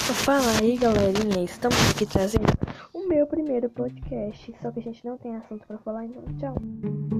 Fala aí galerinha, estamos aqui trazendo o meu primeiro podcast, só que a gente não tem assunto para falar, então tchau.